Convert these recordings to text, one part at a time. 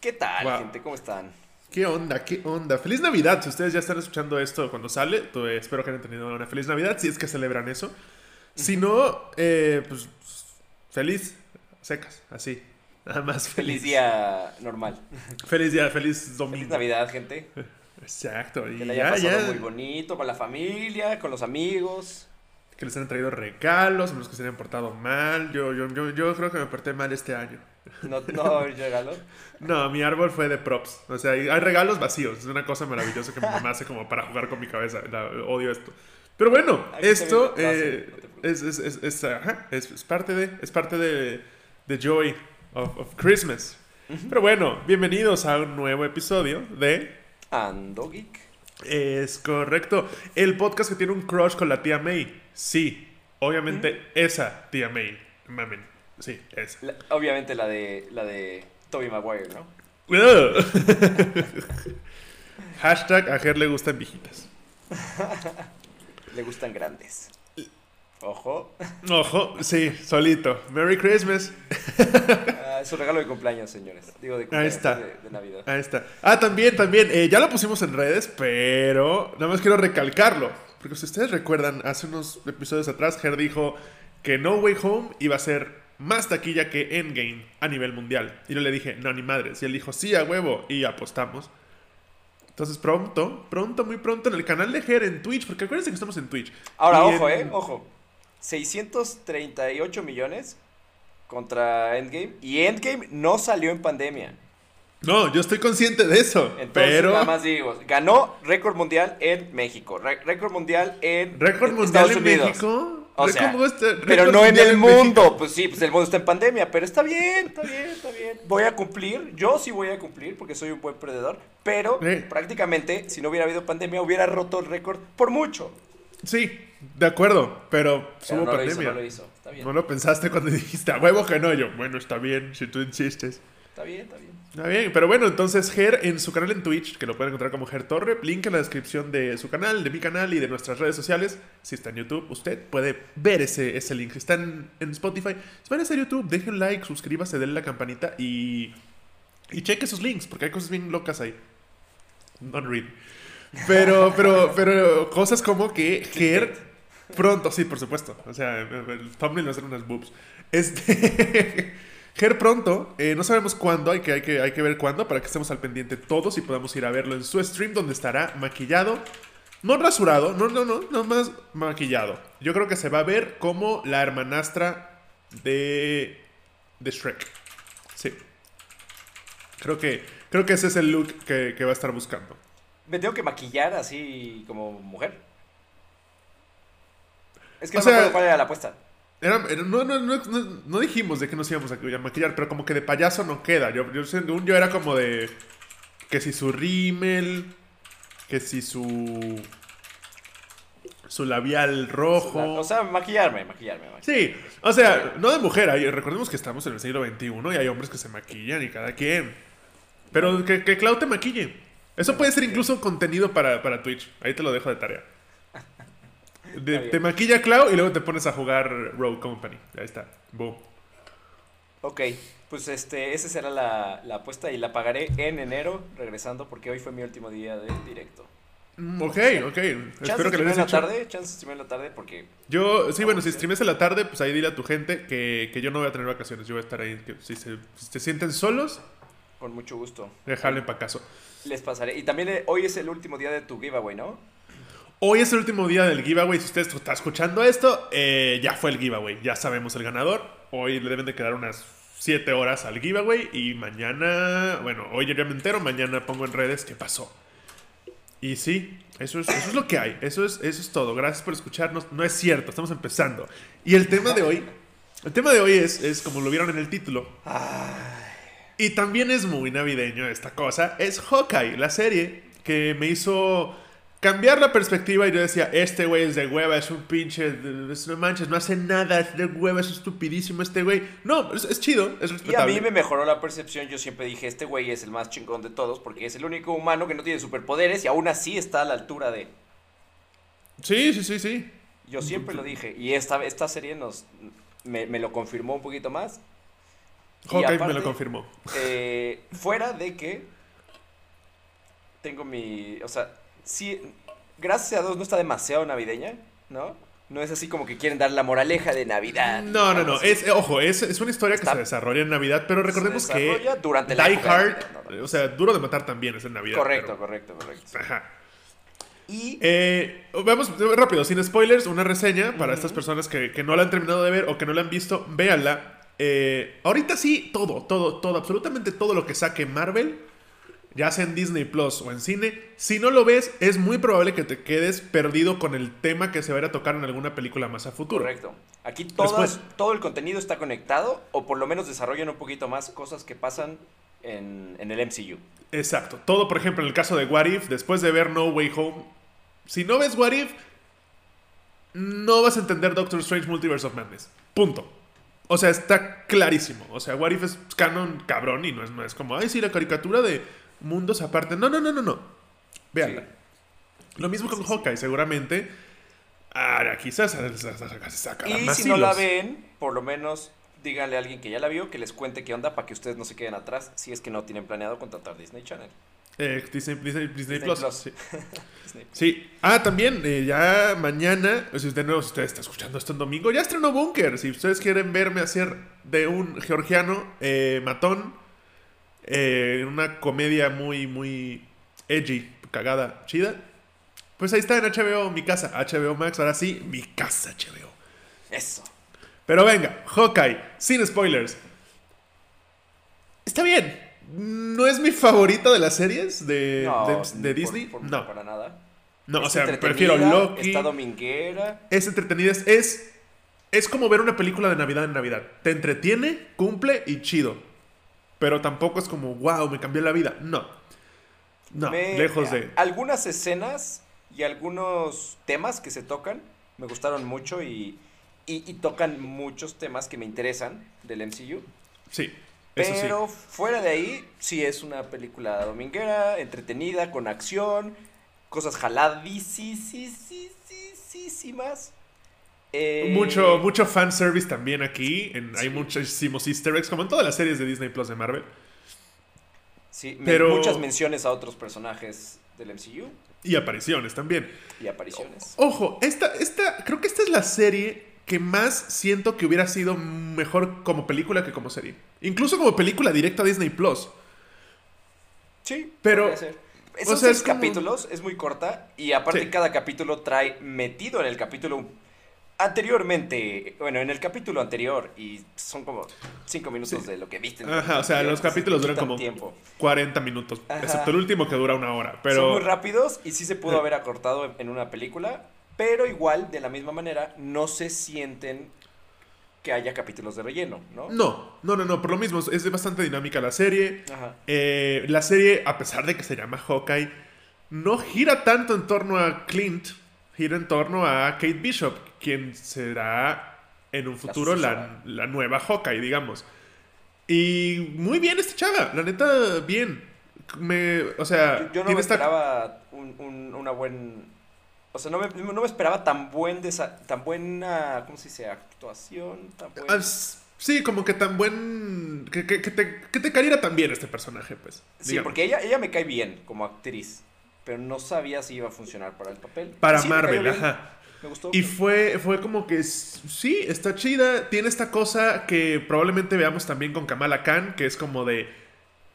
¿Qué tal, Wow. gente? ¿Cómo están? ¿Qué onda? ¿Qué onda? Feliz Navidad. Si ustedes ya están escuchando esto cuando sale, pues, espero que hayan tenido una feliz Navidad, si es que celebran eso. Si no, eh, pues feliz, secas, así. Nada más Feliz feliz. día normal. Feliz día, feliz Feliz domingo. Navidad, gente. Exacto. Y Que la haya ya, pasado ya. muy bonito con la familia, con los amigos. Que les han traído regalos, los que se hayan portado mal. Yo, yo, yo, yo creo que me porté mal este año. No, no regalo. No, mi árbol fue de props. O sea, hay regalos vacíos. Es una cosa maravillosa que mi mamá hace como para jugar con mi cabeza. La- odio esto. Pero bueno, Aquí esto eh, es, es, es, es, ajá, es- es parte de es parte de, de Joy of, of Christmas. Pero bueno, bienvenidos a un nuevo episodio de Ando Geek. Es correcto. El podcast que tiene un crush con la tía May. Sí, obviamente esa tía May. Mamen. Sí, esa. La- obviamente la de la de Toby Maguire, ¿no? Hashtag a Ger le gustan viejitas. Le gustan grandes. Ojo. Ojo, sí, solito. Merry Christmas. Ah, es un regalo de cumpleaños, señores. Digo, de Ahí cumpleaños está. De, de Navidad. Ahí está. Ah, también, también. eh, ya lo pusimos en redes, pero nada más quiero recalcarlo. Porque si ustedes recuerdan, hace unos episodios atrás, Ger dijo que No Way Home iba a ser más taquilla que Endgame a nivel mundial. Y yo le dije, no, ni madres. Y él dijo, sí, a huevo. Y apostamos. Entonces pronto, pronto, muy pronto en el canal de Ger en Twitch, porque acuérdense que estamos en Twitch. Ahora, Y ojo, en- eh, ojo. 638 millones contra Endgame. Y Endgame no salió en pandemia. No, yo estoy consciente de eso. Entonces, pero... nada más digo, ganó récord mundial en México, récord mundial en ¿Récord mundial Estados en Unidos. México? O Récord sea, mundial- Pero no en el México. mundo. Pues sí, pues el mundo está en pandemia, pero está bien, está bien, está bien. Voy a cumplir, yo sí voy a cumplir porque soy un buen perdedor, pero Sí. prácticamente si no hubiera habido pandemia hubiera roto el récord por mucho. Sí, de acuerdo, pero Pero hubo no lo hizo, pandemia. no lo hizo. Está bien. No lo pensaste cuando dijiste a huevo que no. Yo, bueno, está bien, si tú insistes. Está bien, está bien. Está bien, pero bueno, entonces Ger en su canal en Twitch, que lo pueden encontrar como Ger Torre, link en la descripción de su canal, de mi canal y de nuestras redes sociales. Si está en YouTube, usted puede ver ese, ese link. Si está en, en Spotify, si van a YouTube, dejen un like, suscríbase, denle la campanita y, y cheque sus links, porque hay cosas bien locas ahí. Not. Pero, pero, pero cosas como que Ger pronto, sí, por supuesto. O sea, el thumbnail va a ser unas boobs. Este. Ger pronto, eh, no sabemos cuándo, hay que, hay, que, hay que ver cuándo para que estemos al pendiente todos y podamos ir a verlo en su stream donde estará maquillado, no rasurado, no, no, no, no más maquillado. Yo creo que se va a ver como la hermanastra de, de Shrek. Sí. Creo que, creo que ese es el look que, que va a estar buscando. Me tengo que maquillar así como mujer. Es que O no me sea- acuerdo cuál era la apuesta. Era- era- no, no, no, no- dijimos de que nos íbamos a, maquillar, pero como que de payaso no queda. Yo, yo, según yo era como de que si su rímel, que si su su labial rojo. O sea, maquillarme, maquillarme. maquillarme. sí, o sea, no de mujer. hay- recordemos que estamos en el siglo XXI y hay hombres que se maquillan y cada quien. Pero que, que Clau te maquille. Eso puede ser incluso contenido para, para Twitch. Ahí te lo dejo de tarea. De- te maquilla Clau y luego te pones a jugar Rogue Company. Ahí está. Boom. Ok, pues este, esa será la, la apuesta y la pagaré en enero regresando porque hoy fue mi último día de directo. Mm, Ok, ok. Chance Espero que hayas en la hecho. tarde, chance en la tarde porque Yo, sí, bueno, si streames en la tarde, pues ahí dile a tu gente que, que yo no voy a tener vacaciones. Yo voy a estar ahí. Que si, se, si se sienten solos, con mucho gusto déjale para caso. les pasaré. Y también eh, hoy es el último día de tu giveaway, ¿no? Hoy es el último día del giveaway. Si usted está escuchando esto, eh, ya fue el giveaway. Ya sabemos el ganador. Hoy le deben de quedar unas 7 horas al giveaway. Y mañana, bueno, hoy yo ya me entero. Mañana pongo en redes qué pasó. Y sí, eso es, eso es lo que hay. Eso es, eso es todo. Gracias por escucharnos. No es cierto, estamos empezando. Y el tema de hoy, el tema de hoy es, es como lo vieron en el título. Y también es muy navideño esta cosa. Es Hawkeye, la serie que me hizo cambiar la perspectiva y yo decía, este güey es de hueva, es un pinche, es- no manches, no hace nada, es de hueva, es estupidísimo este güey. No, es, es chido, es Y a respetable. mí me mejoró la percepción. Yo siempre dije, este güey es el más chingón de todos porque es el único humano que no tiene superpoderes y aún así está a la altura de... Sí, sí, sí, sí. Yo siempre lo dije. Y esta, esta serie nos me, me lo confirmó un poquito más. Hawkeye me aparte, lo confirmó. eh, fuera de que tengo mi, o sea, sí, gracias a Dios no está demasiado navideña, ¿no? No es así como que quieren dar la moraleja de Navidad. No, no, no. así. Es, eh, ojo, es, es una historia que se desarrolla en Navidad, pero recordemos Se que durante la Die Hard, o sea, duro de matar también es en Navidad. Correcto, pero- correcto, correcto. Ajá. Y Eh, vamos rápido, sin spoilers, una reseña para estas personas que, que no la han terminado de ver o que no la han visto, véanla. Eh, ahorita sí, todo, todo, todo, absolutamente todo lo que saque Marvel, ya sea en Disney Plus o en cine, si no lo ves, es muy probable que te quedes perdido con el tema que se va a ir a tocar en alguna película más a futuro. correcto. Aquí todas- todo el contenido está conectado o por lo menos desarrollan un poquito más cosas que pasan en, en el MCU. Exacto. Todo, por ejemplo, en el caso de What If, después de ver No Way Home, si no ves What If, no vas a entender Doctor Strange Multiverse of Madness. Punto. O sea, está clarísimo. O sea, What If es canon cabrón y no es, no es como, ay, sí, la caricatura de mundos aparte. No, no, no, no, no. Véanla. Lo mismo con. Hawkeye, seguramente. Ah, quizás se, sacará Y si no la ven, por lo menos díganle a alguien que ya la vio que les cuente qué onda para que ustedes no se queden atrás si es que no tienen planeado contratar Disney Channel. Eh, Disney, Disney- Disney Disney Plus. Plus. sí. Disney Plus. Sí. Ah, también, eh, ya mañana, si usted no, si usted está escuchando esto en domingo, ya estrenó Bunker. Si ustedes quieren verme hacer de un georgiano eh, matón, eh, en una comedia muy, muy edgy, cagada, chida, pues ahí está en HBO, mi casa, HBO Max, ahora sí, mi casa HBO. Eso. Pero venga, Hawkeye, sin spoilers. Está bien. No es mi favorita de las series de, No, de- Disney. por- no, Para nada. no, o sea, prefiero Loki. Está dominguera. es entretenida. Es, es como ver una película de Navidad en Navidad. Te entretiene, cumple y chido. Pero tampoco es como, wow, me cambió la vida. No. No, Me- lejos de. Algunas escenas y algunos temas que se tocan me gustaron mucho y, y, y tocan muchos temas que me interesan del MCU. Sí, eso sí. Pero fuera de ahí, sí es una película dominguera, entretenida, con acción, cosas jaladísimas. Eh, Mucho, mucho fanservice también aquí. en- Hay muchísimos easter eggs, como en todas las series de Disney Plus de Marvel. Sí, pero- muchas menciones a otros personajes del MCU Y apariciones también. y apariciones. Ojo, esta, esta, creo que esta es la serie que más siento que hubiera sido mejor como película que como serie. Incluso como película directa a Disney Plus. Sí, Pero, ser. o Son sea, seis es como- capítulos, es muy corta y aparte Sí. cada capítulo trae metido en el capítulo anteriormente, bueno, en el capítulo anterior y son como cinco minutos Sí. de lo que viste. Ajá, o sea, los entonces capítulos duran como tiempo. 40 minutos. Ajá. Excepto el último que dura una hora. Son muy rápidos y sí se pudo Eh. haber acortado en- en una película, pero igual, de la misma manera, no se sienten que haya capítulos de relleno, ¿no? No, no, no, no. Por lo mismo, es bastante dinámica la serie. Ajá. Eh, la serie, a pesar de que se llama Hawkeye, no gira tanto en torno a Clint, gira en torno a Kate Bishop, quien será en un futuro la, la nueva Hawkeye, digamos. Y muy bien esta chava, la neta, bien. Me, o sea, Yo, yo no tiene me esta- esperaba un, un- una buen... O sea, no me, no me esperaba tan buen desa- tan buena, ¿cómo se dice? Actuación, tan buen... S- Sí, como que tan buen. Que, que- que te, que te cayera tan bien este personaje, pues. sí, digamos. porque ella, ella me cae bien como actriz, pero no sabía si iba a funcionar para el papel. Para Sí, me Marvel, bien, ajá. Me gustó. Y fue, fue como que sí, está chida. Tiene esta cosa que probablemente veamos también con Kamala Khan, que es como de.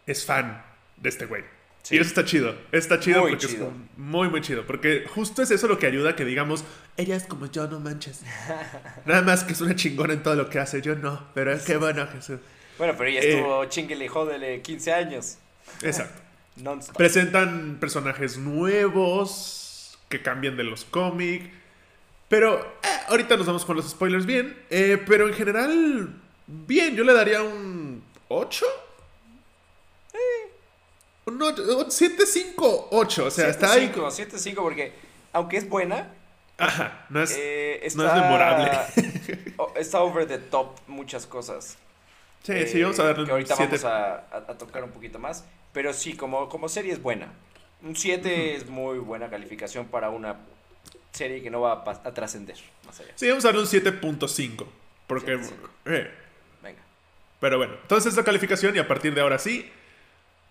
Es fan de este güey. Sí. Y eso está chido. Está chido Muy porque chido. es muy, muy chido. Porque justo es eso lo que ayuda a que digamos, ella es como yo, no manches. Nada más que es una chingona en todo lo que hace, yo no. Pero qué bueno, Jesús. Bueno, pero ella Eh. estuvo chinguele y jódele 15 años. Exacto. Non-stop. Presentan personajes nuevos que cambian de los cómics. Pero eh, ahorita nos vamos con los spoilers bien. Eh, pero en general, bien. Yo le daría un 8. Un 7, 5, 8. O sea, está ahí. 7-5, 7-5 porque aunque es buena, Ajá, no es. eh, está, no es memorable. está over the top muchas cosas. sí, eh, sí, vamos a darle que un ahorita 7. vamos a, a- a tocar un poquito más. Pero sí, como, como serie es buena. Un 7 es muy buena calificación para una serie que no va a, trascender más allá. Sí, vamos a darle un 7.5. Porque. 7.5. eh, Venga. Pero bueno, entonces la calificación y a partir de ahora sí,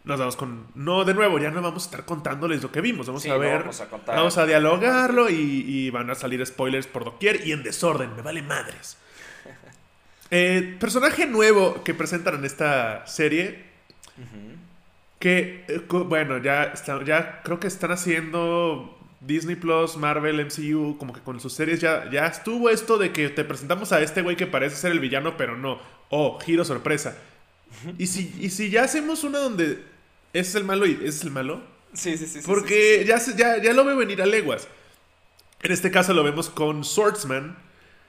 nos vamos con... No, de nuevo, ya no vamos a estar contándoles lo que vimos. Vamos Sí, a no ver... vamos a contar. vamos a dialogarlo y, y van a salir spoilers por doquier y en desorden. Me vale madres. Eh, personaje nuevo que presentan en esta serie eh, co- bueno, ya, está- ya creo que están haciendo Disney Plus, Marvel, MCU, como que con sus series ya, ya estuvo esto de que te presentamos a este güey que parece ser el villano, pero no. Oh, giro sorpresa. ¿Y si, y si ya hacemos una donde es el malo y es el malo? Sí, sí, sí. Porque sí, sí. Ya, ya, ya lo veo venir a leguas. En este caso lo vemos con Swordsman.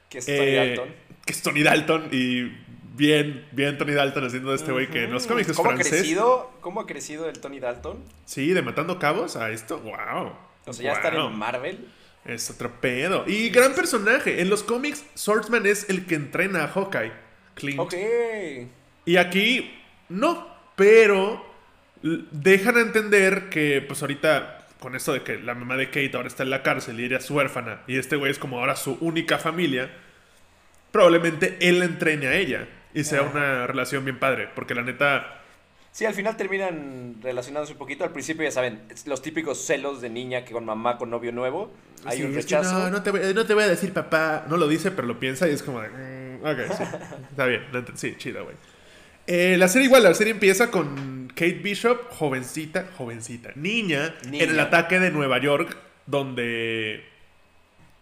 Que es Tony eh, Dalton. Que es Tony Dalton y bien, bien Tony Dalton haciendo de este güey que en los cómics es ¿Cómo ha francés. crecido? ¿Cómo ha crecido el Tony Dalton? Sí, de Matando Cabos a esto, wow. O sea, ya estar en Marvel. Es otro pedo. Y gran personaje. En los cómics, Swordsman es el que entrena a Hawkeye. Clint. Ok. Y aquí, no. Pero dejan a entender que, pues ahorita, con esto de que la mamá de Kate ahora está en la cárcel y ella es huérfana, y este güey es como ahora su única familia, probablemente él la entrene a ella. Y sea una relación bien padre. Porque la neta, Sí, al final terminan relacionándose un poquito. Al principio, ya saben, los típicos celos de niña que con mamá, con novio nuevo. Hay Sí, un es que rechazo. no, no te, voy, no te voy a decir papá. No lo dice, pero lo piensa y es como de. mm, ok, sí. Está bien. Sí, chida, güey. Eh, la serie igual, la serie empieza con Kate Bishop, jovencita, jovencita, niña, Niña. en el ataque de Nueva York, donde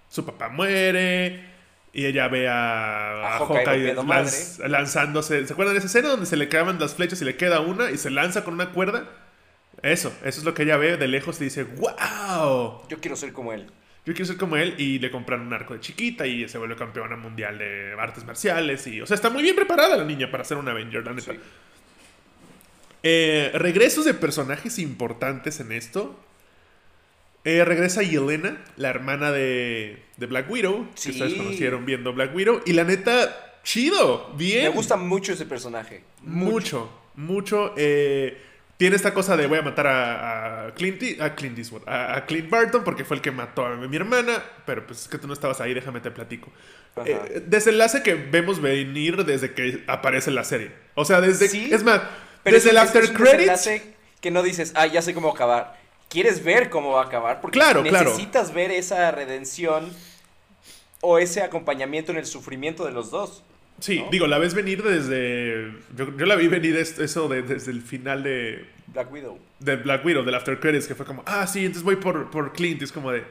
su papá muere y ella ve a, A a Hawkeye Hawkeye golpeando lanz- lanzándose. ¿Se acuerdan de esa escena donde se le clavan las flechas y le queda una y se lanza con una cuerda? Eso, eso es lo que ella ve de lejos y dice, ¡Wow! Yo quiero ser como él. Yo quiero ser como él y le compran un arco de chiquita y se vuelve campeona mundial de artes marciales y, o sea, está muy bien preparada la niña para ser una Avenger, la neta. Sí. Eh, regresos de personajes importantes en esto. Eh, regresa Yelena, la hermana de, de Black Widow, Sí. que ustedes conocieron viendo Black Widow. Y la neta, chido, bien. Me gusta mucho ese personaje. mucho, mucho. eh, tiene esta cosa de voy a matar a, a Clint, a Clint Eastwood, a, a Clint Barton porque fue el que mató a mi hermana, pero pues es que tú no estabas ahí, déjame te platico. Eh, desenlace que vemos venir desde que aparece en la serie. O sea, desde... Sí, es más, Pero desde es el after credits... desenlace que no dices, ah, ya sé cómo acabar. Quieres ver cómo va a acabar porque Claro, claro. necesitas ver esa redención o ese acompañamiento en el sufrimiento de los dos. Sí, ¿no? digo, la ves venir desde... Yo, yo la vi venir es- eso de- desde el final de, Black Widow. de Black Widow, del after credits, que fue como, ah, sí, entonces voy por, por Clint. Y es como de,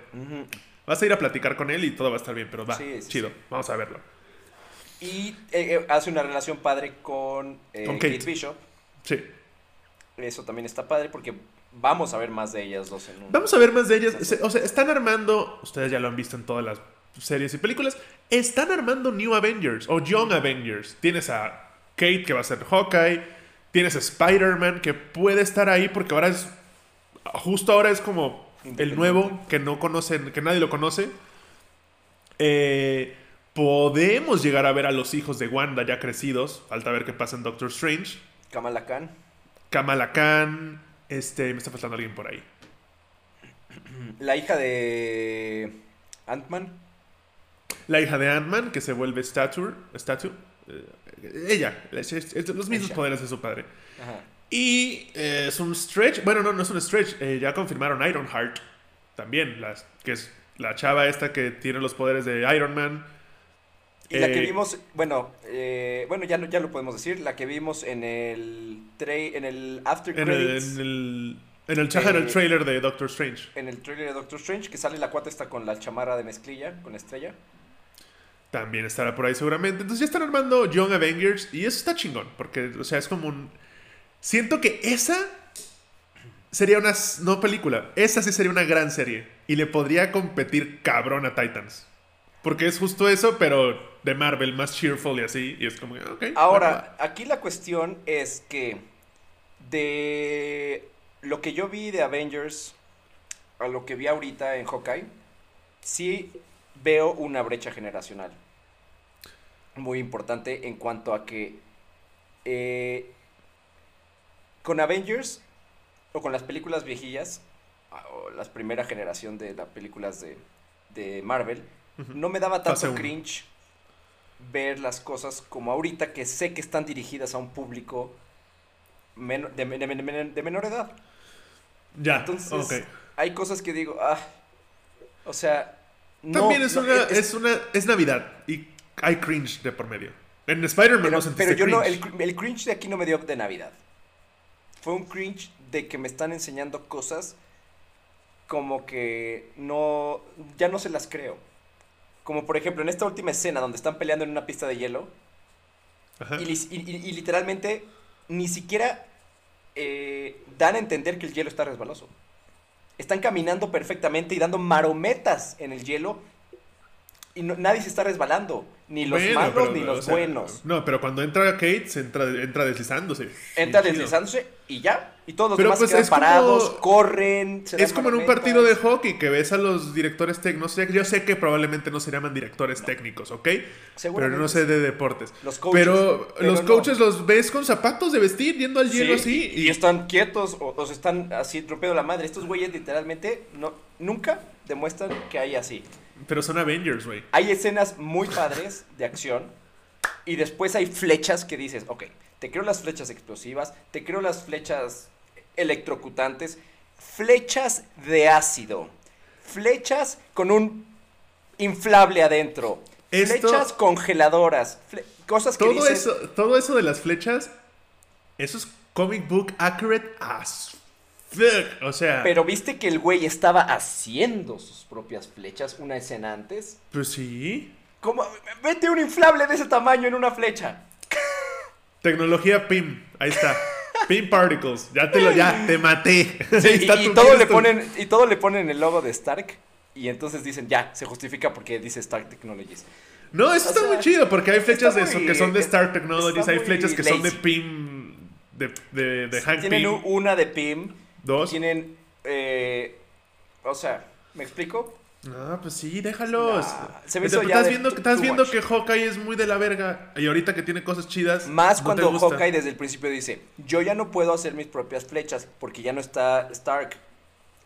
vas a ir a platicar con él y todo va a estar bien, pero va, Sí, sí, chido, sí. vamos a verlo. Y eh, eh, hace una relación padre con, eh, Con Kate. Kate. Bishop. Sí. Eso también está padre porque vamos a ver más de ellas dos en un... Vamos a ver más de ellas. O sea, están armando, ustedes ya lo han visto en todas las series y películas, están armando New Avengers o Young Avengers. Tienes a Kate que va a ser Hawkeye, tienes a Spider-Man que puede estar ahí porque ahora es, justo ahora es como el nuevo que no conocen, que nadie lo conoce. Eh, podemos llegar a ver a los hijos de Wanda ya crecidos. Falta ver qué pasa en Doctor Strange. Kamala Khan. Kamala Khan. Este, me está faltando alguien por ahí. La hija de Ant-Man. La hija de Ant-Man, que se vuelve Stature. Statue. eh, ella. los mismos Ella. poderes de su padre. Ajá. Y eh, es un stretch. Bueno, no, no es un stretch. eh, ya confirmaron Ironheart. También. Las, que es la chava esta que tiene los poderes de Iron Man. Y la que Eh, vimos, bueno, eh, bueno, ya, no- ya lo podemos decir, la que vimos en el en el after En el, credits, en el, en el, en el Eh, trailer de Doctor Strange. en el trailer de Doctor Strange, que sale la cuata está con la chamarra de mezclilla, con estrella. También estará por ahí seguramente. Entonces ya están armando Young Avengers. Y eso está chingón. Porque, o sea, es como un. Siento que esa sería una. No película. Esa sí sería una gran serie. Y le podría competir cabrón a Titans. Porque es justo eso, pero de Marvel, más cheerful y así. Y es como, ok. va, va. Ahora, aquí la cuestión es que de lo que yo vi de Avengers a lo que vi ahorita en Hawkeye, sí veo una brecha generacional muy importante en cuanto a que eh, con Avengers o con las películas viejillas ah, o las primera generación de las películas de, de Marvel, No me daba Fase tanto uno. cringe ver las cosas como ahorita que sé que están dirigidas a un público men- de, de- de- de- de menor edad. Ya, Entonces, hay cosas que digo, ah, o sea, no, También es, no, una, es- es, una, es Navidad y hay cringe de por medio. En Spider-Man no sentiste pero yo no, cringe. el, cr- el cringe de aquí no me dio de Navidad. Fue un cringe de que me están enseñando cosas como que no, ya no se las creo. Como por ejemplo en esta última escena donde están peleando en una pista de hielo Ajá. y, literalmente ni siquiera eh, dan a entender que el hielo está resbaloso. Están caminando perfectamente y dando marometas en el hielo y no- nadie se está resbalando. Ni los Bueno, malos pero, ni o los sea, buenos. No, pero cuando entra Kate, se entra, entra deslizándose. Entra deslizándose y ya. Y todos los Pero, demás pues, se quedan es como- parados, corren. se Es como en un partido de hockey que ves a los directores técnicos. Yo sé que probablemente no se llaman directores técnicos, ¿ok? Pero no sé de deportes. Los coaches, pero, pero los no. coaches los ves con zapatos de vestir yendo al hielo Sí, así. y, y están quietos o, o se están así rompiendo la madre. Estos güeyes literalmente no, nunca demuestran que hay así. Pero son Avengers, güey. Hay escenas muy padres de acción y después hay flechas que dices, ok, te creo las flechas explosivas, te creo las flechas electrocutantes, flechas de ácido, flechas con un inflable adentro, Esto- flechas congeladoras, fle- cosas que Todo dices, eso, todo eso de las flechas, eso es comic book accurate as fuck. O sea, Pero viste que el güey estaba haciendo sus propias flechas una escena antes. pues sí. ¿Cómo? Vete un inflable de ese tamaño en una flecha. Tecnología PIM, ahí está. PIM Particles, ya te lo, ya, te maté. Está y, todo le ponen y todo le ponen el logo de Stark y entonces dicen ya se justifica porque dice Stark Technologies. No, eso O está sea, muy chido porque hay flechas de eso muy- que son de Star está Technologies, hay flechas que son de. PIM, de, de, de Hank Tienen Pym. una de Pym, Dos. tienen eh, o sea, ¿me explico? No, pues sí, déjalos. Nah, se me Te- hizo ya estás viendo, estás viendo much. que Hawkeye es muy de la verga y ahorita que tiene cosas chidas. Más no cuando. Hawkeye desde el principio dice, yo ya no puedo hacer mis propias flechas porque ya no está Stark.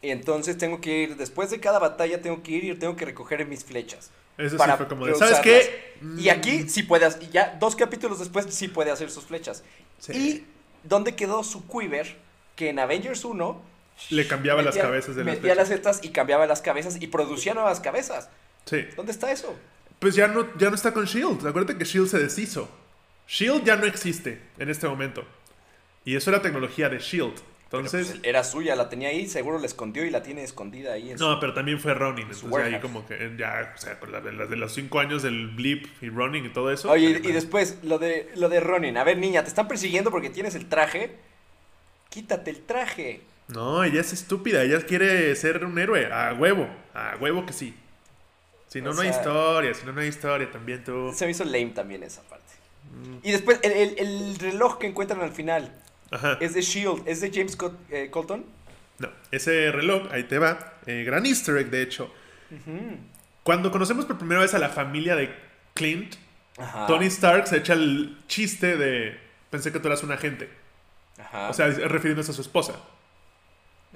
Y entonces tengo que ir, después de cada batalla tengo que ir y tengo que recoger mis flechas. Eso para sí fue como de. ¿sabes qué? Y aquí sí puede, hacer- y ya dos capítulos después sí puede hacer sus flechas. Sí. ¿Y dónde quedó su quiver? Que en Avengers 1 Le cambiaba las cabezas de las metía las setas y cambiaba las cabezas y producía nuevas cabezas. Sí. ¿Dónde está eso? Pues ya no, ya no está con Shield. Acuérdate que Shield se deshizo. Shield ya no existe en este momento. Y eso era tecnología de Shield. Pero, Entonces. pues, era suya, la tenía ahí, seguro la escondió y la tiene escondida ahí en su- No, pero también fue Ronin. Entonces ahí warehouse. como que eh, ya, o sea, con la de, los cinco años del Blip y Ronin y todo eso. Oye, y después, lo de, lo de Ronin. A ver, niña, te están persiguiendo porque tienes el traje. Quítate el traje. No, ella es estúpida. Ella quiere ser un héroe. A huevo. A huevo que sí. Si no, O no hay historia. Si no, no hay historia. También tú. Se me hizo lame también esa parte. Mm. Y después, el, el- el reloj que encuentran al final Ajá. es de Shield, es de James Col- eh, Colton. No, ese reloj, ahí te va. eh, gran easter egg, de hecho. Cuando conocemos por primera vez a la familia de Clint, Ajá. Tony Stark se echa el chiste de. Pensé que tú eras un agente. Ajá. O sea, refiriéndose a su esposa.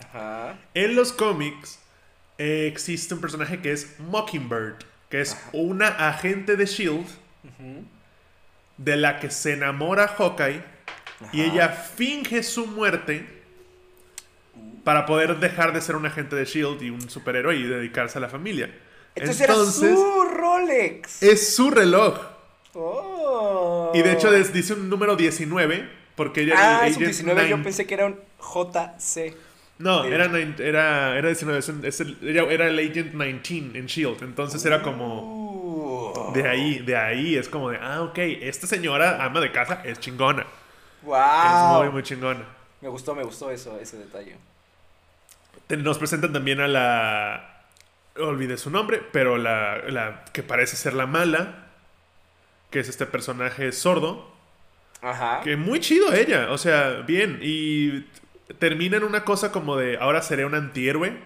Ajá. En los cómics eh, existe un personaje que es Mockingbird, que es una agente de Shield de la que se enamora Hawkeye y ella finge su muerte para poder dejar de ser un agente de Shield y un superhéroe y dedicarse a la familia. Entonces, era su Rolex. es su reloj. Oh. Y de hecho dice un número 19 porque ella Ah, es un Agent 19. Yo 9. pensé que era un JC. No, era, era, era 19. es un- es el- era, el Agent 19 en Shield. Entonces era como. Uh. De ahí, de ahí. Es como de, ah, ok, esta señora, ama de casa, es chingona. Wow. Es muy, muy chingona. Me gustó, me gustó eso, ese detalle. Nos presentan también a la. Olvidé su nombre, pero la, la que parece ser la mala. Que es este personaje sordo. Ajá. Que muy chido ella. O sea, bien. Y termina en una cosa como de ahora seré un antihéroe.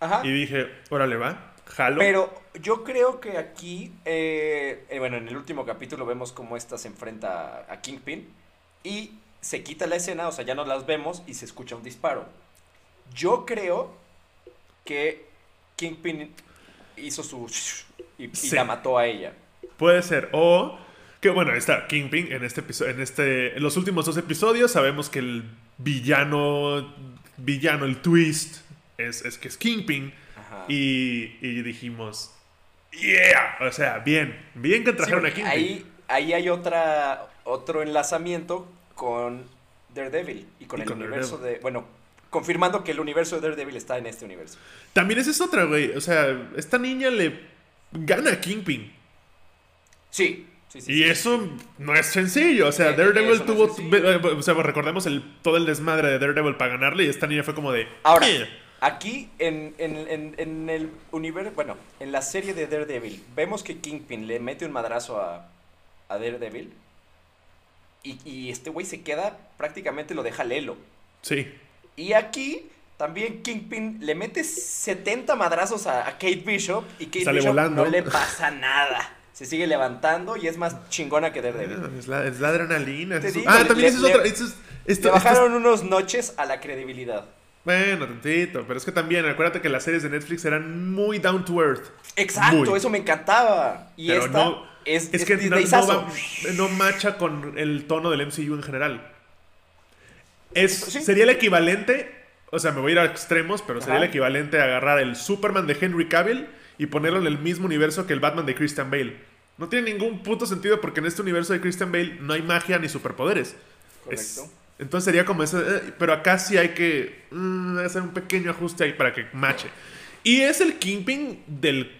Ajá. Y dije, órale, va. Jalo. Pero yo creo que aquí, eh, eh, bueno, en el último capítulo vemos cómo esta se enfrenta a Kingpin y se quita la escena, o sea, ya no las vemos y se escucha un disparo. Yo creo que Kingpin hizo su y, y Sí. la mató a ella. Puede ser. O que bueno, está Kingpin en este episodio, en este, en los últimos dos episodios sabemos que el villano, villano, el twist es, es que es Kingpin Ajá. y, y dijimos, yeah, o sea, bien, bien que Sí, trajeron a Kingpin. ahí, ahí hay otra, otro enlazamiento con Daredevil y con Y el con universo de. Bueno, confirmando que el universo de Daredevil está en este universo. También esa es otra, güey, o sea, esta niña le gana a Kingpin. Sí, sí, sí. Y sí, eso no es sencillo. O sea, Eh, Daredevil no tuvo. eh, O sea, recordemos el, todo el desmadre de Daredevil para ganarle. Y esta niña fue como de. Ahora, "Eh". aquí en, en, en, en el universo. Bueno, en la serie de Daredevil, vemos que Kingpin le mete un madrazo a, a Daredevil. Y, y este güey se queda, prácticamente lo deja lelo. Sí. Y aquí también Kingpin le mete 70 madrazos a, a Kate Bishop y Kate Sale Bishop volando. no le pasa nada. Se sigue levantando y es más chingona que Daredevil. Ah, Es la, es la adrenalina. Eso. digo, ah, le- también esa es le- otra. esa es- esto- Le esto es- bajaron unos noches a la credibilidad. bueno, tantito. Pero es que también, acuérdate que las series de Netflix eran muy down to earth. Exacto, Muy. eso me encantaba. Y Pero esta no. es, Es es que no, no, Disneyazo. va- no macha con el tono del MCU en general. Es, Sí. Sería el equivalente. O sea, me voy a ir a extremos, pero sería el equivalente a agarrar el Superman de Henry Cavill y ponerlo en el mismo universo que el Batman de Christian Bale. No tiene ningún puto sentido porque en este universo de Christian Bale no hay magia ni superpoderes. Es- Correcto. entonces sería como eso. eh, pero acá sí hay que mm, hacer un pequeño ajuste ahí para que mache. Y es el Kingpin del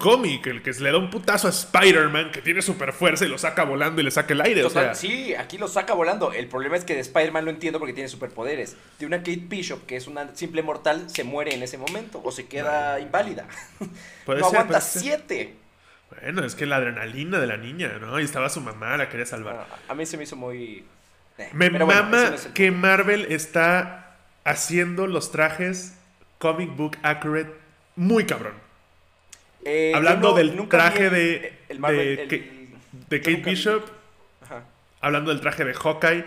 cómic, el que le da un putazo a Spider-Man, que tiene super fuerza y lo saca volando y le saca el aire. Total, o sea, sí, aquí lo saca volando. El problema es que de Spider-Man lo entiendo porque tiene superpoderes. De una Kate Bishop, que es una simple mortal, se muere en ese momento o se queda inválida. puede no ser, aguanta siete. Bueno, es que la adrenalina de la niña, ¿no? Y estaba su mamá, la quería salvar. Ah, a mí se me hizo muy... eh, Me bueno, mama ese no es el que. Marvel está haciendo los trajes comic book accurate muy cabrón. Eh, Hablando no- del traje de, el Marvel- de, el- Kate Bishop, Ajá. hablando del traje de Hawkeye.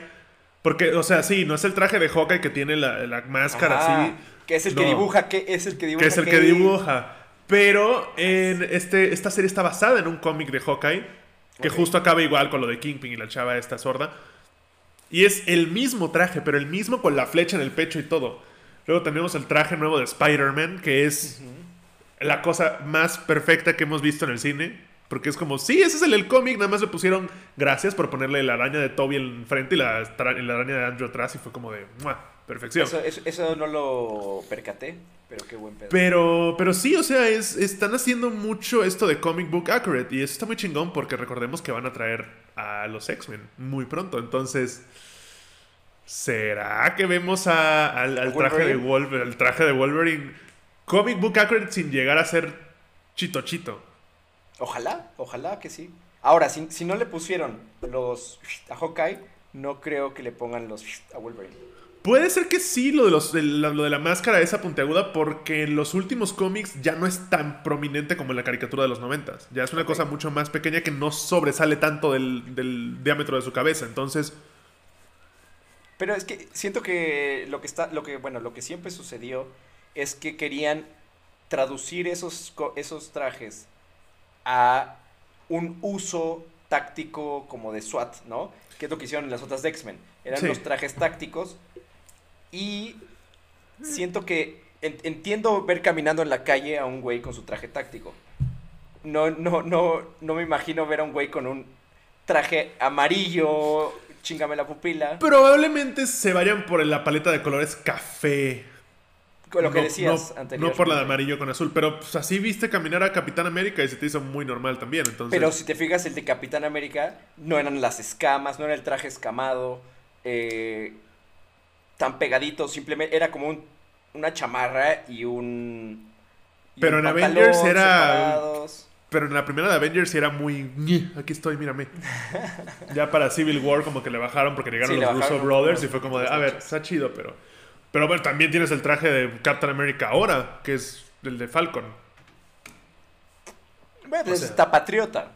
Porque, o sea, sí, no es el traje de Hawkeye que tiene la, la máscara Ajá, así. Que es el que dibuja, que es el que dibuja. que es el que dibuja. Pero en este, esta serie está basada en un cómic de Hawkeye, que justo acaba igual con lo de Kingpin y la chava esta sorda. Y es el mismo traje, pero el mismo con la flecha en el pecho y todo. Luego tenemos el traje nuevo de Spider-Man, que es la cosa más perfecta que hemos visto en el cine. Porque es como, sí, ese es el, el cómic, nada más le pusieron gracias por ponerle la araña de Toby enfrente y la, la araña de Andrew atrás y fue como de, ¡mua! Perfección. Eso, eso, eso no lo percaté, pero qué buen pedo. Pero, pero sí, o sea, es, están haciendo mucho esto de comic book accurate. Y eso está muy chingón porque recordemos que van a traer a los X-Men muy pronto. Entonces, ¿será que vemos a- al, al traje de Wolverine? Wolverine, el traje de Wolverine comic book accurate sin llegar a ser chito chito? Ojalá, ojalá que sí. Ahora, si, si no le pusieron los a Hawkeye, no creo que le pongan los a Wolverine. Puede ser que sí, lo de, los, de la, lo de la máscara esa puntiaguda, porque en los últimos cómics ya no es tan prominente como en la caricatura de los noventas. Ya es una cosa mucho más pequeña que no sobresale tanto del, del diámetro de su cabeza. Entonces, Pero es que siento que lo que está, lo que, bueno, lo que siempre sucedió es que querían traducir esos, esos trajes a un uso táctico como de SWAT, ¿no? Que es lo que hicieron en las otras de X-Men. Eran Sí. los trajes tácticos y siento que en- entiendo ver caminando en la calle a un güey con su traje táctico. No, no, no, no me imagino ver a un güey con un traje amarillo, chingame la pupila. probablemente se vayan por la paleta de colores café. Lo que No- decías no, anteriormente. No por la de amarillo con azul, pero pues, así viste caminar a Capitán América y se te hizo muy normal también. Entonces, Pero si te fijas, el de Capitán América no eran las escamas, no era el traje escamado, eh, tan pegadito, simplemente era como un- una chamarra y un. y Pero un en Avengers era- separados. Pero en la primera de Avengers era muy... "Ñe, Aquí estoy, mírame. ya para Civil War como que le bajaron porque llegaron Sí, los Russo Brothers y fue como de, a ver, está chido, pero... Pero bueno, también tienes el traje de Captain America ahora, que es el de Falcon. Bueno, o es sea- está patriota.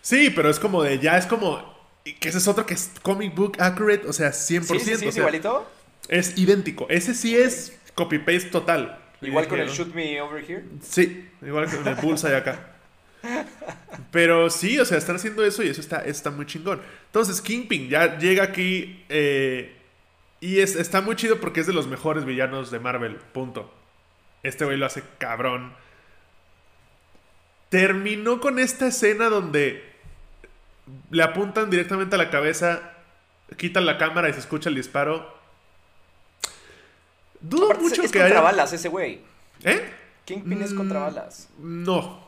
Sí, pero es como de, ya es como... Que ese es otro que es comic book accurate, o sea, 100%. Sí, sí, sí, o es sea, igualito. Es idéntico. Ese sí es copy-paste total. Igual con el. Shoot Me Over Here. Sí, igual con el Bullseye acá. Pero sí, o sea, están haciendo eso y eso está, está muy chingón. Entonces, Kingpin ya llega aquí eh, y es, está muy chido porque es de los mejores villanos de Marvel, punto. Este güey lo hace cabrón. Terminó con esta escena donde le apuntan directamente a la cabeza, quitan la cámara y se escucha el disparo. Dudo Aparte, mucho es que contra haya... balas ese güey. ¿Eh? Kingpin es contra Mm, balas. No.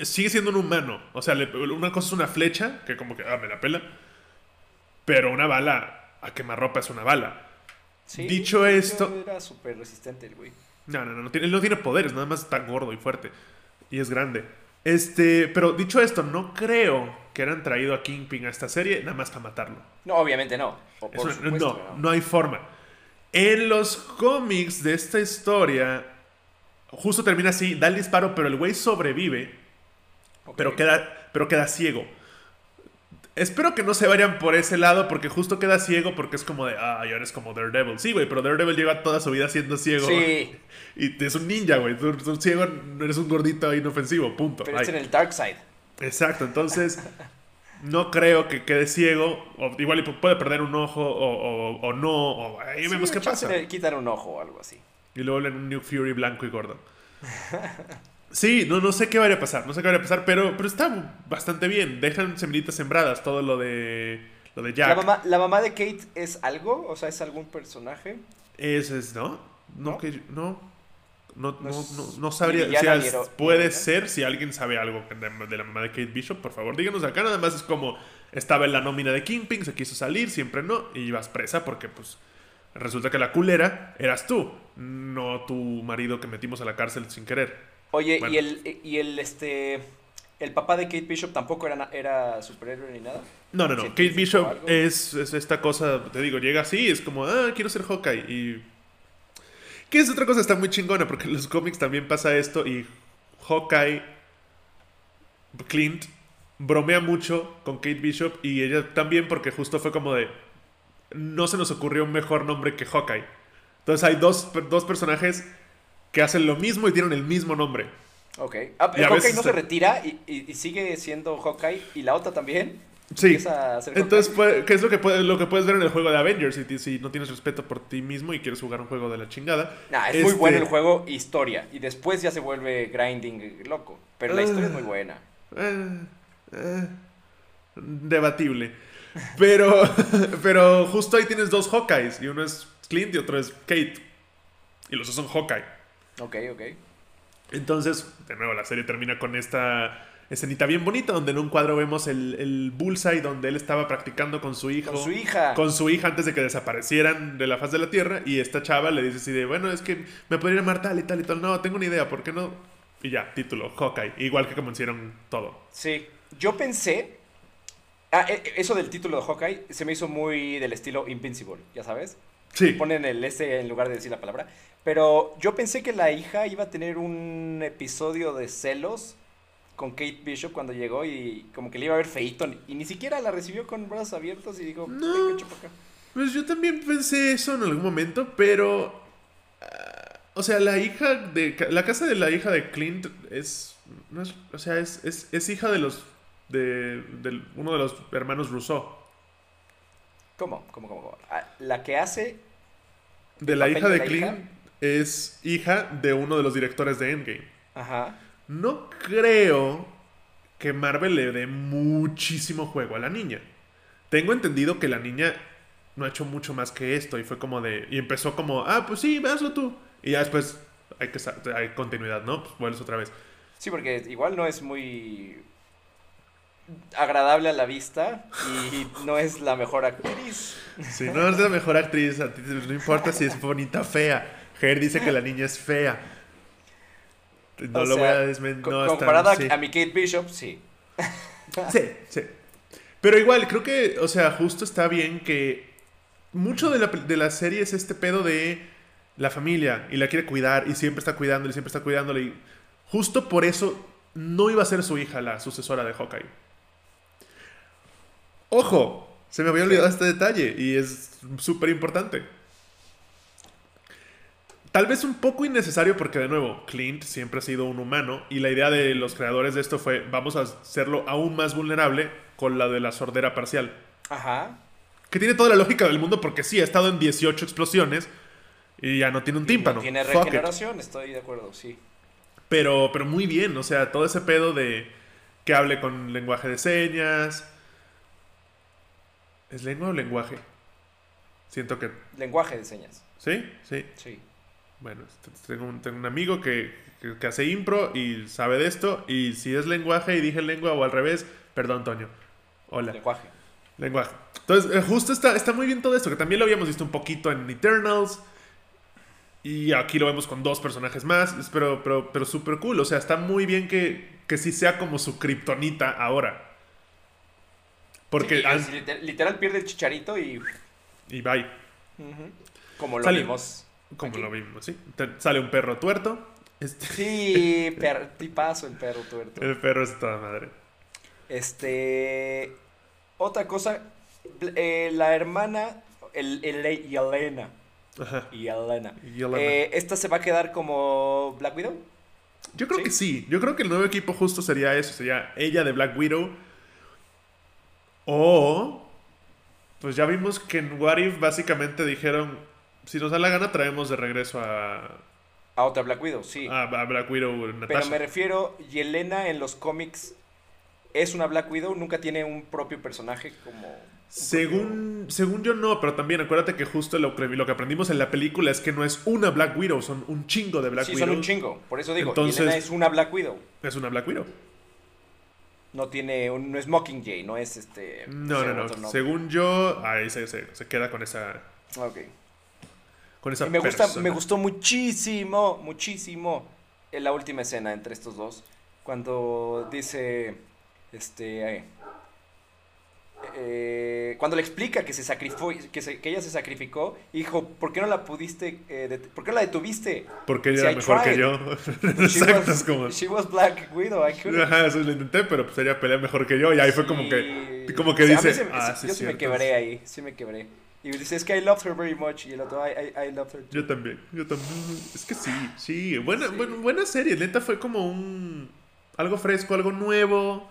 Sigue siendo un humano. O sea, le- una cosa es una flecha, que como que, ah, me la pela. Pero una bala a quemarropa es una bala. Sí, Dicho esto- Era súper resistente el güey. No, no, no, no tiene, él no tiene poderes, nada más está gordo y fuerte. Y es grande. Este, pero dicho esto, no creo que hayan traído a Kingpin a esta serie nada más para matarlo. No, obviamente no. O Es por una- supuesto no, que no hay forma. En los cómics de esta historia, justo termina así, da el disparo, pero el güey sobrevive, pero queda, pero queda ciego. Espero que no se vayan por ese lado, porque justo queda ciego, porque es como de, ah, y ahora es como Daredevil. Sí, güey, pero Daredevil lleva toda su vida siendo ciego. Sí, Y es un ninja, güey. Tú, tú ciego, no eres un gordito inofensivo, punto. pero Ay. es en el dark side. Exacto, entonces no creo que quede ciego. O igual puede perder un ojo o, o- o no. O ahí Sí, vemos qué pasa. Le quitan un ojo o algo así. Y luego en un New Fury blanco y gordo. Sí, no, no sé qué vaya a pasar, no sé qué vaya a pasar, pero, pero está bastante bien. Dejan semillitas sembradas, todo lo de lo de Jack. ¿La mamá, ¿La mamá de Kate es algo? O sea, ¿es algún personaje? Ese es, ¿no? No, ¿No? que no. No, No no, es no, sabría. hero- puede ser, si alguien sabe algo de, de la mamá de Kate Bishop, por favor, díganos acá. Nada más es como estaba en la nómina de Kingpin, se quiso salir, siempre no, y ibas presa porque, pues, resulta que la culera eras tú, no tu marido que metimos a la cárcel sin querer. Oye, Bueno. y el, y el, este, el papá de Kate Bishop tampoco era, era superhéroe ni nada. No, no, no. ¿Científico Kate Bishop es, es esta cosa, te digo, llega así, es como, ah, quiero ser Hawkeye. Y. Que es otra cosa, está muy chingona, porque en los cómics también pasa esto y Hawkeye, Clint, bromea mucho con Kate Bishop y ella también, porque justo fue como de. No se nos ocurrió un mejor nombre que Hawkeye. Entonces hay dos, dos personajes que hacen lo mismo y tienen el mismo nombre. Ok. Ah, Y a Hawkeye veces no se retira y, y- y sigue siendo Hawkeye y la otra también. Sí. Entonces, puede- ¿qué es lo que, puede- lo que puedes ver en el juego de Avengers? Si, si no tienes respeto por ti mismo y quieres jugar un juego de la chingada. Nah, es muy Este- bueno el juego, historia. Y después ya se vuelve grinding loco. Pero la historia es Ah. muy buena. Eh, eh, debatible. Pero, pero justo ahí tienes dos Hawkeyes. Y uno es Clint y otro es Kate. Y los dos son Hawkeye. Ok, ok. Entonces, de nuevo, la serie termina con esta escenita bien bonita donde en un cuadro vemos el, el bullseye donde él estaba practicando con su hijo. Con su hija. con su hija antes de que desaparecieran de la faz de la tierra y esta chava le dice así de, bueno, es que me podría llamar tal y tal y tal, no, tengo una idea, ¿por qué no? Y ya, título, Hawkeye, igual que como hicieron todo. Sí. Yo pensé. Ah, e- e- eso del título de Hawkeye se me hizo muy del estilo Invincible, ya sabes. Sí, Ponen el S en lugar de decir la palabra. Pero yo pensé que la hija iba a tener un episodio de celos con Kate Bishop cuando llegó y como que le iba a ver feíto. Y ni siquiera la recibió con brazos abiertos y dijo, No. "Venga, chupa acá". pues yo también pensé eso en algún momento, pero... ah, o sea, la hija de... La casa de la hija de Clint es... no es- o sea, es, es, es hija de los... De, del- uno de los hermanos Rousseau. ¿Cómo? ¿Cómo, cómo, cómo? Ah, La que hace... De la hija de de Clint hija? Es hija de uno de los directores de Endgame. Ajá. No creo que Marvel le dé muchísimo juego a la niña. Tengo entendido que la niña no ha hecho mucho más que esto y fue como de... Y empezó como, ah, pues sí, hazlo tú. Y ya después hay, que, hay continuidad, ¿no? Pues vuelves otra vez. Sí, porque igual no es muy agradable a la vista y no es la mejor actriz. Si no es la mejor actriz, a ti no importa si es bonita o fea. Dice que la niña es fea. No O lo voy a desmentir. No, comparada sí. a mi Kate Bishop, sí. Sí, sí. Pero igual, creo que, o sea, justo está bien que mucho de la, de la serie es este pedo de la familia y la quiere cuidar y siempre está cuidándole y siempre está cuidándole. Y justo por eso no iba a ser su hija la sucesora de Hawkeye. Ojo, se me había olvidado este detalle y es súper importante. Tal vez un poco innecesario porque de nuevo, Clint siempre ha sido un humano y la idea de los creadores de esto fue vamos a hacerlo aún más vulnerable con la de la sordera parcial. Ajá. Que tiene toda la lógica del mundo porque sí, ha estado en 18 explosiones y ya no tiene un tímpano. No tiene regeneración, estoy de acuerdo, sí. Pero, pero muy bien, o sea, todo ese pedo de que hable con lenguaje de señas. ¿Es lengua o lenguaje? Siento que... Lenguaje de señas, ¿Sí? Sí. sí. Bueno, tengo un, tengo un amigo que, que- que hace impro y sabe de esto. Y si es lenguaje y dije lengua o al revés, perdón, Toño. Hola. Lenguaje. Lenguaje. Entonces, eh, justo está, está muy bien todo esto, que también lo habíamos visto un poquito en Eternals. Y aquí lo vemos con dos personajes más. Pero, pero, pero súper cool. O sea, está muy bien que, que sí sea como su kriptonita ahora. Porque. Sí, literal pierde el chicharito y. y bye. Ujú. Como lo Sale. vimos. Como Aquí. lo vimos, ¿sí? Te- sale un perro tuerto. Este, Sí, per, tipazo el perro tuerto. el perro es toda madre. Este. Otra cosa. eh, la hermana. El, el, y Elena. Ajá. Y Elena. Y Yelena. Eh, ¿Esta se va a quedar como Black Widow? Yo creo ¿sí? que sí. Yo creo que el nuevo equipo justo sería eso. Sería ella de Black Widow. O... Pues ya vimos que en What If básicamente dijeron... Si nos da la gana traemos de regreso a, A otra Black Widow, sí. a, a Black Widow Pero Natasha. me refiero, Yelena en los cómics es una Black Widow, nunca tiene un propio personaje como... Según, según yo no, pero también acuérdate que justo lo que, lo que aprendimos en la película es que no es una Black Widow, son un chingo de Black propio- Sí, Widow. son un chingo. Por eso digo, Entonces- Yelena es una Black Widow. Es una Black Widow. No tiene, un- no es Mockingjay, no es este... No, no, no. Según yo, ahí se, se, se queda con esa, Ok. Con esa me, gusta, persona. me gustó muchísimo, muchísimo en la última escena entre estos dos. Cuando dice, este, eh, eh, cuando le explica que se sacrificó, que, se- que ella se sacrificó, hijo, ¿por qué no la pudiste, eh, por qué no la detuviste? Porque ella Sí, era I mejor que tried. yo. She Exacto, was- como... She was Black Widow, I couldn't. Ajá, eso lo intenté, pero pues ella pelea mejor que yo. Y ahí fue como que... Sí. Como que O sea, dice... se- ah, sí, sí, yo sí me cierto". quebré ahí, sí me quebré. Y dice, es que I loved her very much. Y el otro, I, I, I loved her too. Yo también, yo también. Es que sí, sí. Buena, Sí. buen- buena serie. Neta fue como un... Algo fresco, algo nuevo.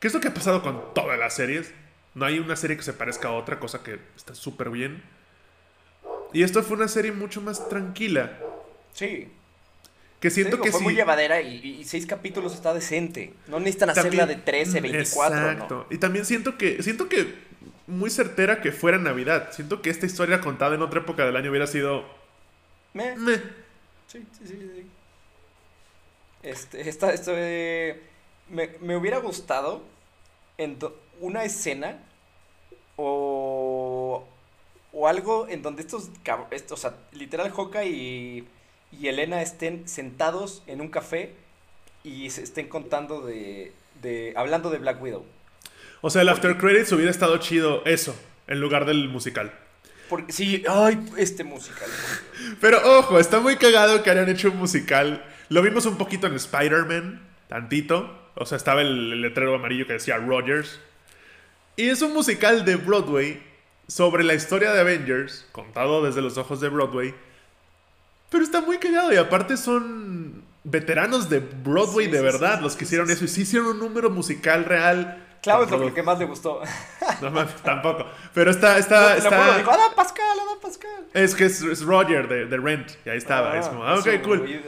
¿Qué es lo que ha pasado con todas las series? No hay una serie que se parezca a otra, cosa que está súper bien. Y esto fue una serie mucho más tranquila. Sí. Que siento digo, que fue sí. muy llevadera y, y seis capítulos está decente. No necesitan También- hacerla de 13, 24, Exacto. Y también siento que siento que muy certera que fuera Navidad. Siento que esta historia contada en otra época del año hubiera sido. Meh. meh. Sí, sí, sí, sí. Este, esta, esto de- me, me hubiera gustado en do- una escena o, o algo en donde estos, cab- est- o sea, literal Joca y, y Elena estén sentados en un café y se estén contando de, de hablando de Black Widow. O sea, el after credits hubiera estado chido eso en lugar del musical. Porque sí, ay, este musical. Pero ojo, está muy cagado que hayan hecho un musical. Lo vimos un poquito en Spider-Man, tantito. O sea, estaba el, el letrero amarillo que decía Rogers. Y es un musical de Broadway sobre la historia de Avengers, contado desde los ojos de Broadway. Pero está muy cagado y aparte son veteranos de Broadway Sí, de verdad sí, los que hicieron eso y sí hicieron un número musical real. Claro, con es lo que más le gustó. No mames, tampoco. Pero está, está, No, te lo está. juro, dijo, Ada Pascal, Ada Pascal. Es que es, es Roger de, de Rent. Y ahí estaba. es como, ah, ok, cool.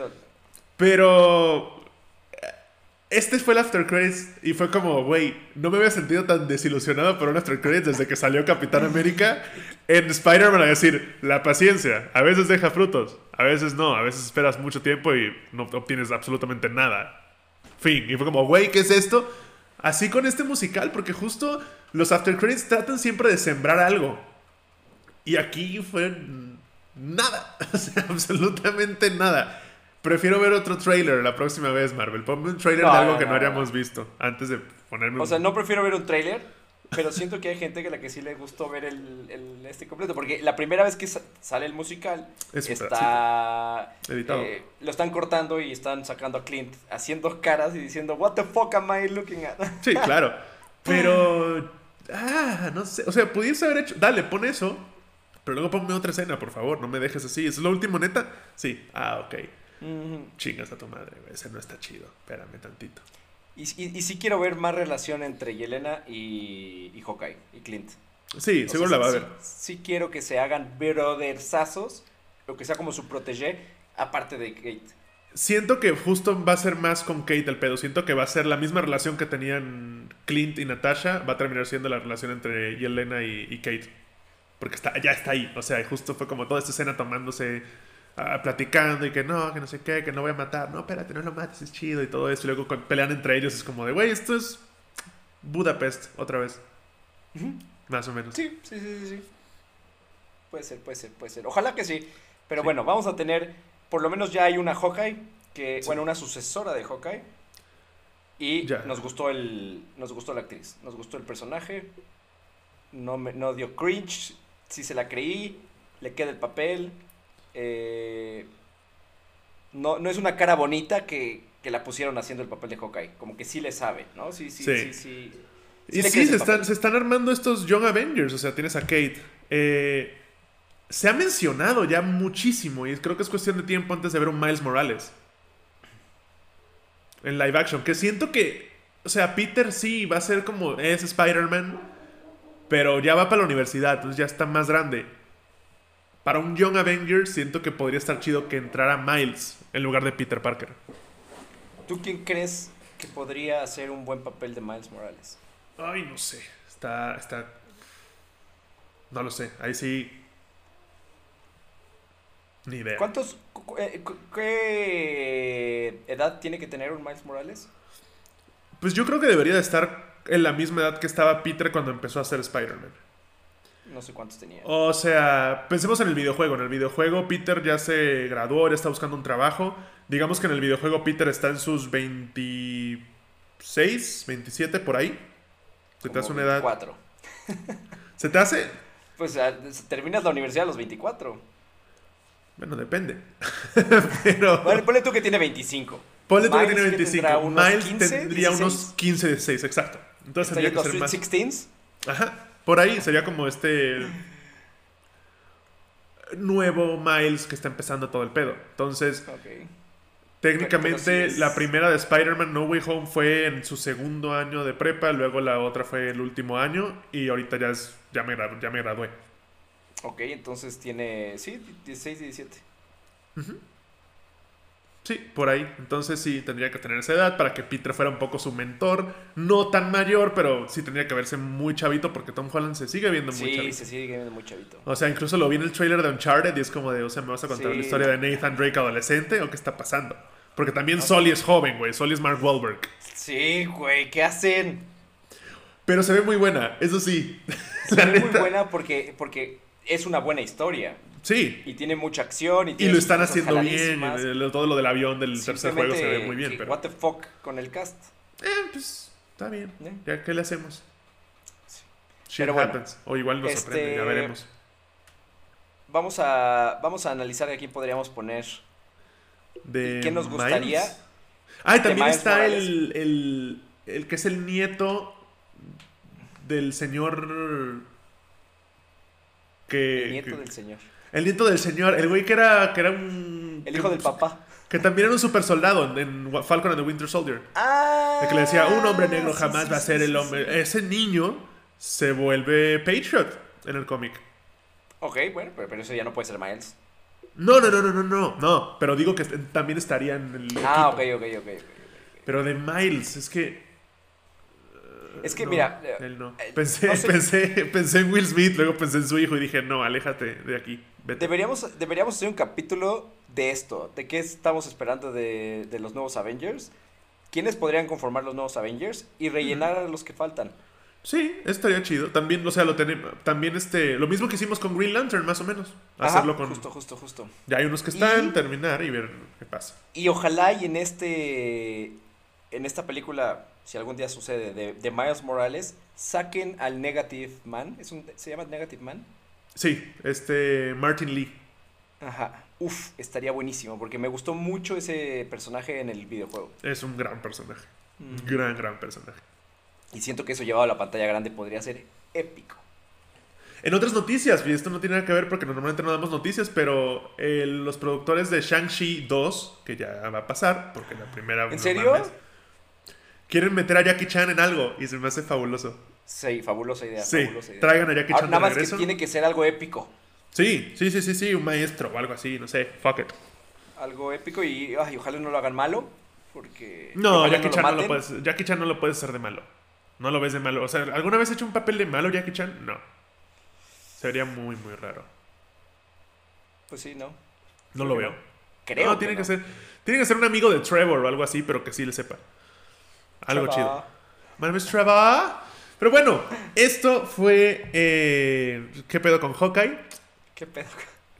Pero. eh, Este fue el After Credits y fue como, güey, no me había sentido tan desilusionado por un After Credits desde que salió Capitán América en Spider-Man a decir, la paciencia, a veces deja frutos, a veces no, a veces esperas mucho tiempo y no obtienes absolutamente nada. Fin. Y fue como, güey, ¿qué es esto? Así con este musical, porque justo los After Credits tratan siempre de sembrar algo. Y aquí fue nada. O sea, absolutamente nada. Prefiero ver otro trailer la próxima vez, Marvel. Ponme un trailer No, de algo no, que no, no, visto antes de ponerme O un- sea, no prefiero ver un tráiler, pero siento que hay gente que la que sí le gustó ver el, el- este completo. Porque la primera vez que sa- sale el musical Es está Editado. eh, lo están cortando y están sacando a Clint haciendo caras y diciendo What the fuck am I looking at? Sí, claro. Pero. Ah, no sé. O sea, pudiese haber hecho. Dale, pon eso. Pero luego ponme otra escena, por favor, no me dejes así. ¿Es lo último, neta? Sí. Ah, ok. Ujú. Chingas a tu madre, güey. Ese no está chido. Espérame tantito. Y, y, y sí quiero ver más relación entre Yelena y, y Hawkeye y Clint. Sí, O seguro sea, la va a sí- ver. Sí, quiero que se hagan brothersazos, o que sea como su protégé, aparte de Kate. Siento que justo va a ser más con Kate el pedo. Siento que va a ser la misma relación que tenían Clint y Natasha. Va a terminar siendo la relación entre Yelena y, y Kate. Porque está, ya está ahí. O sea, justo fue como toda esta escena tomándose, platicando y que no, que no sé qué, que no voy a matar. No, espérate, no lo mates, es chido y todo eso. Y luego pelean entre ellos es como de, güey, esto es Budapest otra vez. Más o menos. Sí, sí, sí, sí. Puede ser, puede ser, puede ser. Ojalá que sí. Pero bueno, vamos a tener, por lo menos ya hay una Hawkeye, que, Sí. bueno, una sucesora de Hawkeye. Y Ya. nos gustó el, nos gustó la actriz, nos gustó el personaje. No me, no dio cringe, sí se la creí, le queda el papel. Eh, no, no es una cara bonita que, que la pusieron haciendo el papel de Hawkeye, como que sí le sabe, ¿no? Sí, sí, sí, Sí. sí. Y sí, se están, se están armando estos Young Avengers. O sea, tienes a Kate. Eh, se ha mencionado ya muchísimo. Y creo que es cuestión de tiempo antes de ver un Miles Morales. En live action. Que siento que. O sea, Peter sí va a ser como. Es Spider-Man. Pero ya va para la universidad. Entonces ya está más grande. Para un Young Avengers, siento que podría estar chido que entrara Miles en lugar de Peter Parker. ¿Tú quién crees que podría hacer un buen papel de Miles Morales? Ay, no sé. Está. Está. No lo sé. Ahí sí. Ni idea. ¿Cuántos, cu- eh, qué edad tiene que tener un Miles Morales? Pues yo creo que debería de estar en la misma edad que estaba Peter cuando empezó a ser Spider-Man. No sé cuántos tenía. O sea, pensemos en el videojuego. En el videojuego Peter ya se graduó, ya está buscando un trabajo. Digamos que en el videojuego Peter está en sus 26, 27 por ahí. ¿Se te hace una edad? 24. ¿Se te hace? Pues ah, terminas la universidad a los 24. Bueno, depende. Pero... Vale, ponle tú que tiene 25. Ponle tú que tiene ¿qué 25. tendrá? ¿Unos Miles 15, tendría 16? unos 15, 16, exacto. Entonces tendría que ser más. Sixteens. Ajá. Por ahí sería como este nuevo Miles que está empezando todo el pedo. Entonces, técnicamente sí la primera de Spider-Man No Way Home fue en su segundo año de prepa, luego la otra fue el último año y ahorita ya es ya me gradu- ya me gradué. Ok, entonces tiene, sí, 16 y 17. Sí, por ahí. Entonces sí, tendría que tener esa edad para que Peter fuera un poco su mentor. No tan mayor, pero sí tendría que verse muy chavito porque Tom Holland se sigue viendo muy Sí, chavito. se sigue viendo muy chavito. O sea, incluso lo vi en el trailer de Uncharted y es como de, o sea, ¿me vas a contar Sí. la historia de Nathan Drake adolescente o qué está pasando? Porque también Sully es joven, güey. Sully es Mark Wahlberg. Sí, güey, ¿qué hacen? Pero se ve muy buena, eso sí. Se ve muy buena porque, porque es una buena historia. Sí. Y tiene mucha acción. Y, lo están haciendo bien. todo lo del avión del tercer juego se ve muy bien. que Pero, What the fuck con el cast. eh, pues, está bien. ¿Eh? ¿Ya qué le hacemos? Sí. Shit Pero bueno, happens. O igual nos este, sorprende, ya veremos. Vamos a, vamos a analizar a quién podríamos poner. De ¿Qué nos gustaría? Miles. Ah, y también está el, el, el que es el nieto del señor que... El nieto que- del señor. El nieto del señor, el güey que era, que era un... El hijo que, del papá. Que también era un super soldado en Falcon and the Winter Soldier. Ah. El que le decía, un hombre negro jamás sí, va a ser sí, el sí. hombre. Ese niño se vuelve Patriot en el cómic. Ok, bueno, pero, pero eso ya no puede ser Miles. No, no, no, no, no, no, no. Pero digo que también estaría en el Ah, ok, equipo. ok, ok. ok. Pero de Miles, es que... Es que no, mira, eh, él no. eh, Pensé, no sé. pensé, pensé en Will Smith, luego pensé en su hijo y dije, no, aléjate de aquí. Vete. Deberíamos, deberíamos hacer un capítulo de esto, de qué estamos esperando de, de los nuevos Avengers, quiénes podrían conformar los nuevos Avengers y rellenar a los que faltan. Sí, estaría chido. También, o sea, lo tenemos. También este. Lo mismo que hicimos con Green Lantern, más o menos. Ajá, Hacerlo con. Justo, justo, justo. Ya hay unos que están, Y- terminar y ver qué pasa. Y ojalá y en este, en esta película, si algún día sucede, de, de Miles Morales, saquen al Negative Man. ¿Es un, ¿Se llama Negative Man? Sí, este. Martin Lee. Ajá. Uf, estaría buenísimo, porque me gustó mucho ese personaje en el videojuego. Es un gran personaje. Mm. Gran, gran personaje. Y siento que eso llevado a la pantalla grande podría ser épico. En otras noticias, y esto no tiene nada que ver porque normalmente no damos noticias, pero eh, los productores de Shang-Chi 2, que ya va a pasar, porque la primera... ¿En no serio? mames, quieren meter a Jackie Chan en algo y se me hace fabuloso. Sí, fabulosa idea. Sí, fabulosa idea. traigan a Jackie Ahora, Chan nada de más que tiene que ser algo épico. Sí, sí, sí, sí, sí, un maestro o algo así, no sé, fuck it. Algo épico y ay, ojalá no lo hagan malo. Porque. No, ojalá Jackie Chan no lo puedes, Jackie Chan no lo puedes hacer de malo. No lo ves de malo. O sea, ¿alguna vez ha hecho un papel de malo Jackie Chan? No. Sería muy, muy raro. Pues sí, no. No lo veo. Creo. no, tiene que, ser. Tiene que ser un amigo de Trevor o algo así, pero que sí le sepa. Algo chido. My name is Trevor. Pero bueno, esto fue. eh, ¿Qué pedo con Hawkeye? ¿Qué pedo?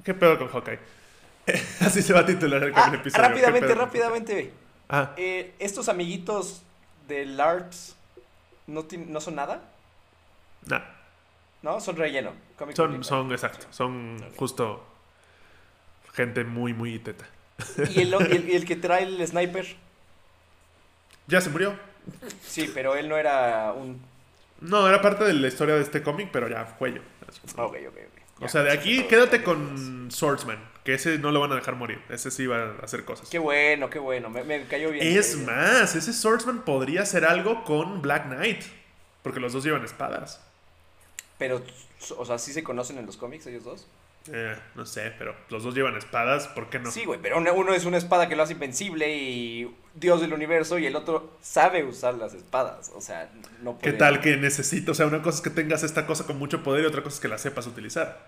¿Qué pedo con Hawkeye? así se va a titular el, Ah, episodio. ¿Qué rápidamente, rápidamente. Ah, Eh, Estos amiguitos de LARPs no, no son nada, nah. ¿no? Son relleno. Comic Son, son, exacto. Son justo. Gente muy, muy teta. ¿Y el, el- y el que trae el sniper? Ya se murió. Sí, pero él no era un. No, era parte de la historia de este cómic, pero ya, cuello. Ok, ok, ok. O sea, de aquí quédate con Swordsman, que ese no lo van a dejar morir. Ese sí va a hacer cosas. Qué bueno, qué bueno. Me, me cayó bien. Es me cayó bien. más, ese Swordsman podría hacer algo con Black Knight. Porque los dos llevan espadas. Pero, o sea, ¿sí se conocen en los cómics ellos dos? Eh, no sé, pero los dos llevan espadas, ¿por qué no? Sí, güey, pero uno, es una espada que lo hace invencible y Dios del universo y el otro sabe usar las espadas. O sea, no ¿Qué puede- tal que necesito? O sea, una cosa es que tengas esta cosa con mucho poder y otra cosa es que la sepas utilizar.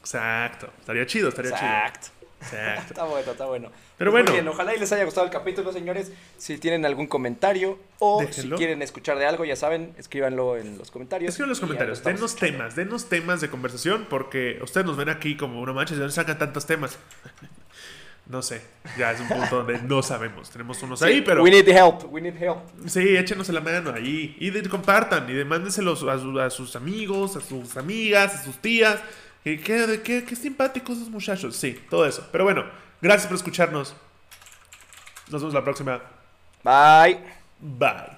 Exacto. Estaría chido, estaría Exacto. chido. Exacto. Está bueno, está bueno. Pero Pues bueno. Bien, ojalá y les haya gustado el capítulo, señores. Si tienen algún comentario o Déjenlo. si quieren escuchar de algo, ya saben, escríbanlo en los comentarios. Escriban los comentarios, denos escuchando. temas, denos temas de conversación, porque ustedes nos ven aquí como una mancha, ¿de dónde sacan tantos temas? No sé, ya es un punto donde no sabemos. Tenemos unos ahí, Sí, pero We need help, we need help. sí, échenos la mano ahí y de- compartan y de- mándenselos a, su- a sus amigos, a sus amigas, a sus tías. Y qué, qué, qué simpáticos esos muchachos. Sí, todo eso. Pero bueno, gracias por escucharnos. Nos vemos la próxima. Bye. Bye.